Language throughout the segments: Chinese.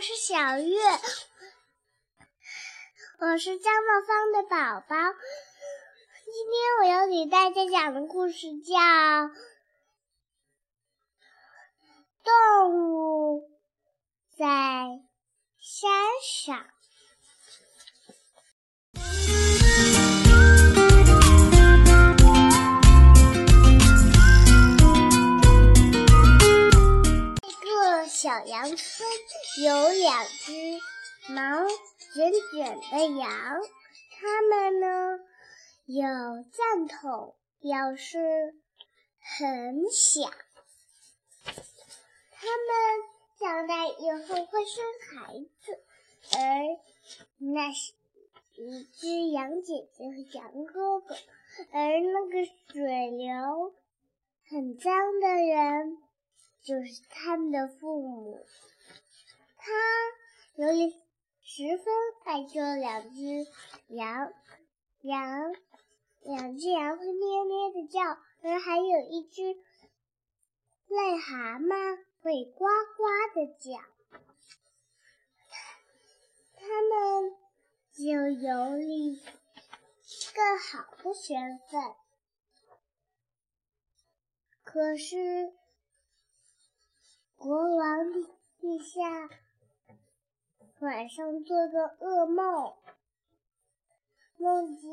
我是小月，我是张茂芳的宝宝。今天我要给大家讲的故事叫《动物在山上》。一个小羊村有两只毛卷卷的羊，它们呢有赞筒，表示很小。它们长大以后会生孩子，而那是一只羊姐姐和羊哥哥，而那个水流很脏的人。就是他们的父母，他由于十分爱这两只羊，羊两只羊会咩咩的叫，而还有一只癞蛤蟆会呱呱的叫，他们就有了更好的身份，可是。国王陛下晚上做个噩梦，梦见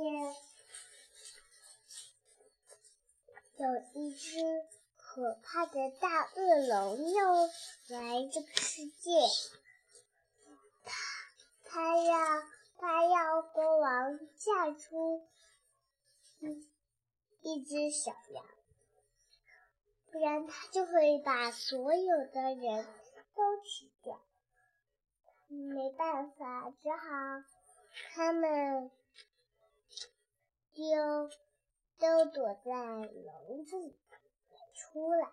有一只可怕的大恶龙要来这个世界，他他要他要国王嫁出一一只小羊。不然他就会把所有的人都吃掉。没办法，只好他们就都躲在笼子里没出来。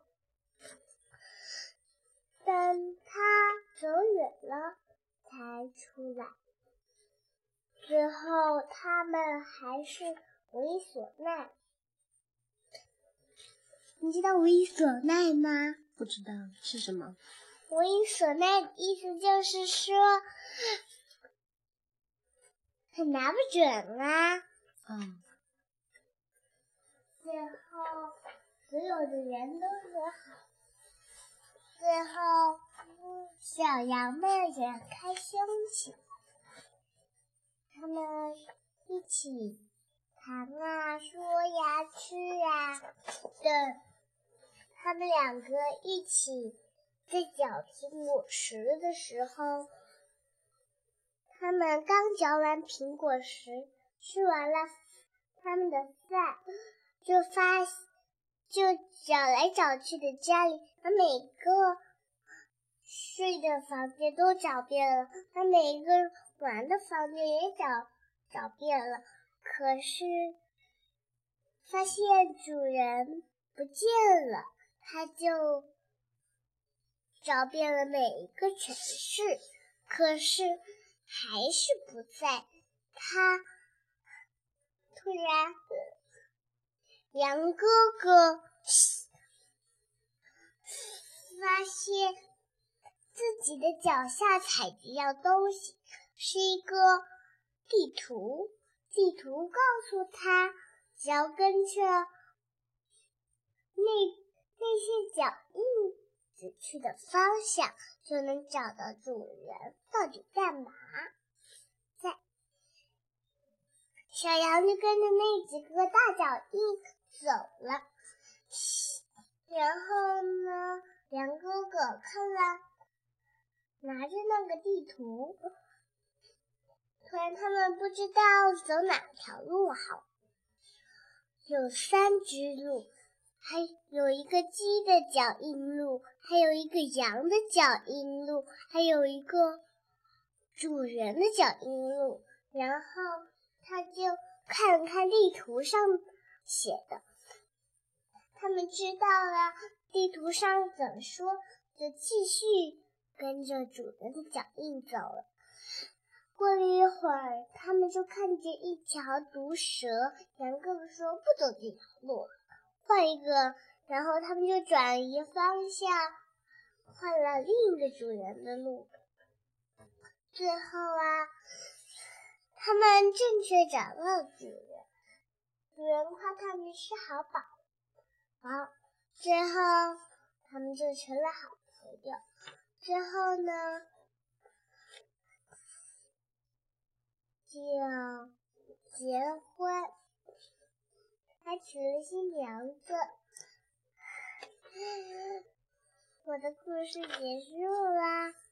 等他走远了才出来。最后他们还是为所奈。你知道为所奈吗？不知道是什么。为所奈的意思就是说很拿不准啊。嗯。最后，所有的人都和好。最后，小羊们也开心起来，他们一起谈啊、说呀、吃啊的。他们两个一起在嚼苹果实的时候，他们刚嚼完苹果实，吃完了他们的饭，就发就找来找去的家里，把每个睡的房间都找遍了，把每个玩的房间也找找遍了，可是发现主人不见了。他就找遍了每一个城市，可是还是不在。他突然，羊哥哥发现自己的脚下踩着一样东西，是一个地图。地图告诉他，只要跟着那。那些脚印去的方向，就能找到主人到底干嘛。在小羊就跟着那几个大脚印走了。然后呢，羊哥哥看了，拿着那个地图，突然他们不知道走哪条路好。有三只路。还有一个鸡的脚印路，还有一个羊的脚印路，还有一个主人的脚印路。然后他就看了看地图上写的，他们知道了地图上怎么说，就继续跟着主人的脚印走了。过了一会儿，他们就看见一条毒蛇。羊哥哥说：“不走这条路。”换一个，然后他们就转移方向，换了另一个主人的路。最后啊，他们正确找到主人，主人夸他们是好宝宝，最后他们就成了好朋友。最后呢，就结婚，还娶了新娘子。我的故事结束啦。